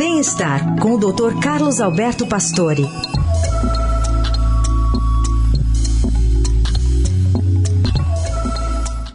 Bem-estar com o Dr. Carlos Alberto Pastore.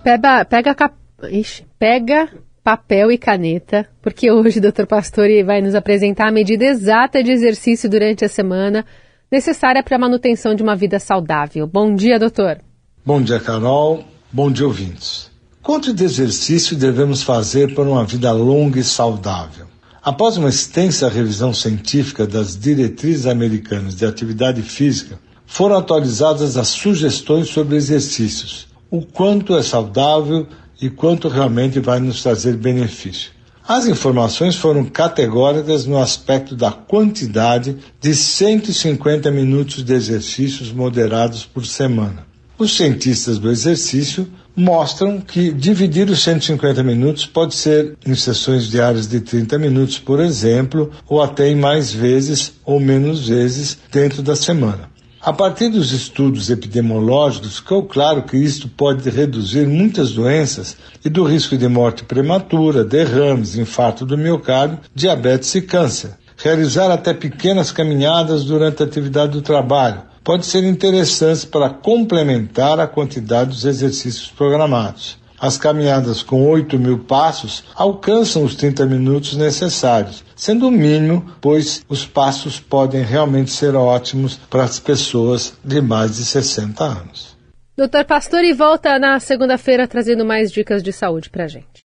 Pega, pega, cap... Ixi, pega papel e caneta, porque hoje o Dr. Pastore vai nos apresentar a medida exata de exercício durante a semana necessária para a manutenção de uma vida saudável. Bom dia, doutor. Bom dia, Carol. Bom dia, ouvintes. Quanto de exercício devemos fazer para uma vida longa e saudável? Após uma extensa revisão científica das diretrizes americanas de atividade física, foram atualizadas as sugestões sobre exercícios, o quanto é saudável e quanto realmente vai nos trazer benefício. As informações foram categóricas no aspecto da quantidade de 150 minutos de exercícios moderados por semana. Os cientistas do exercício mostram que dividir os 150 minutos pode ser em sessões diárias de 30 minutos, por exemplo, ou até em mais vezes ou menos vezes dentro da semana. A partir dos estudos epidemiológicos, ficou claro que isto pode reduzir muitas doenças e do risco de morte prematura, derrames, infarto do miocárdio, diabetes e câncer. Realizar até pequenas caminhadas durante a atividade do trabalho pode ser interessante para complementar a quantidade dos exercícios programados. As caminhadas com 8 mil passos alcançam os 30 minutos necessários, sendo o mínimo, pois os passos podem realmente ser ótimos para as pessoas de mais de 60 anos. Doutor Pastor, e volta na segunda-feira trazendo mais dicas de saúde para a gente.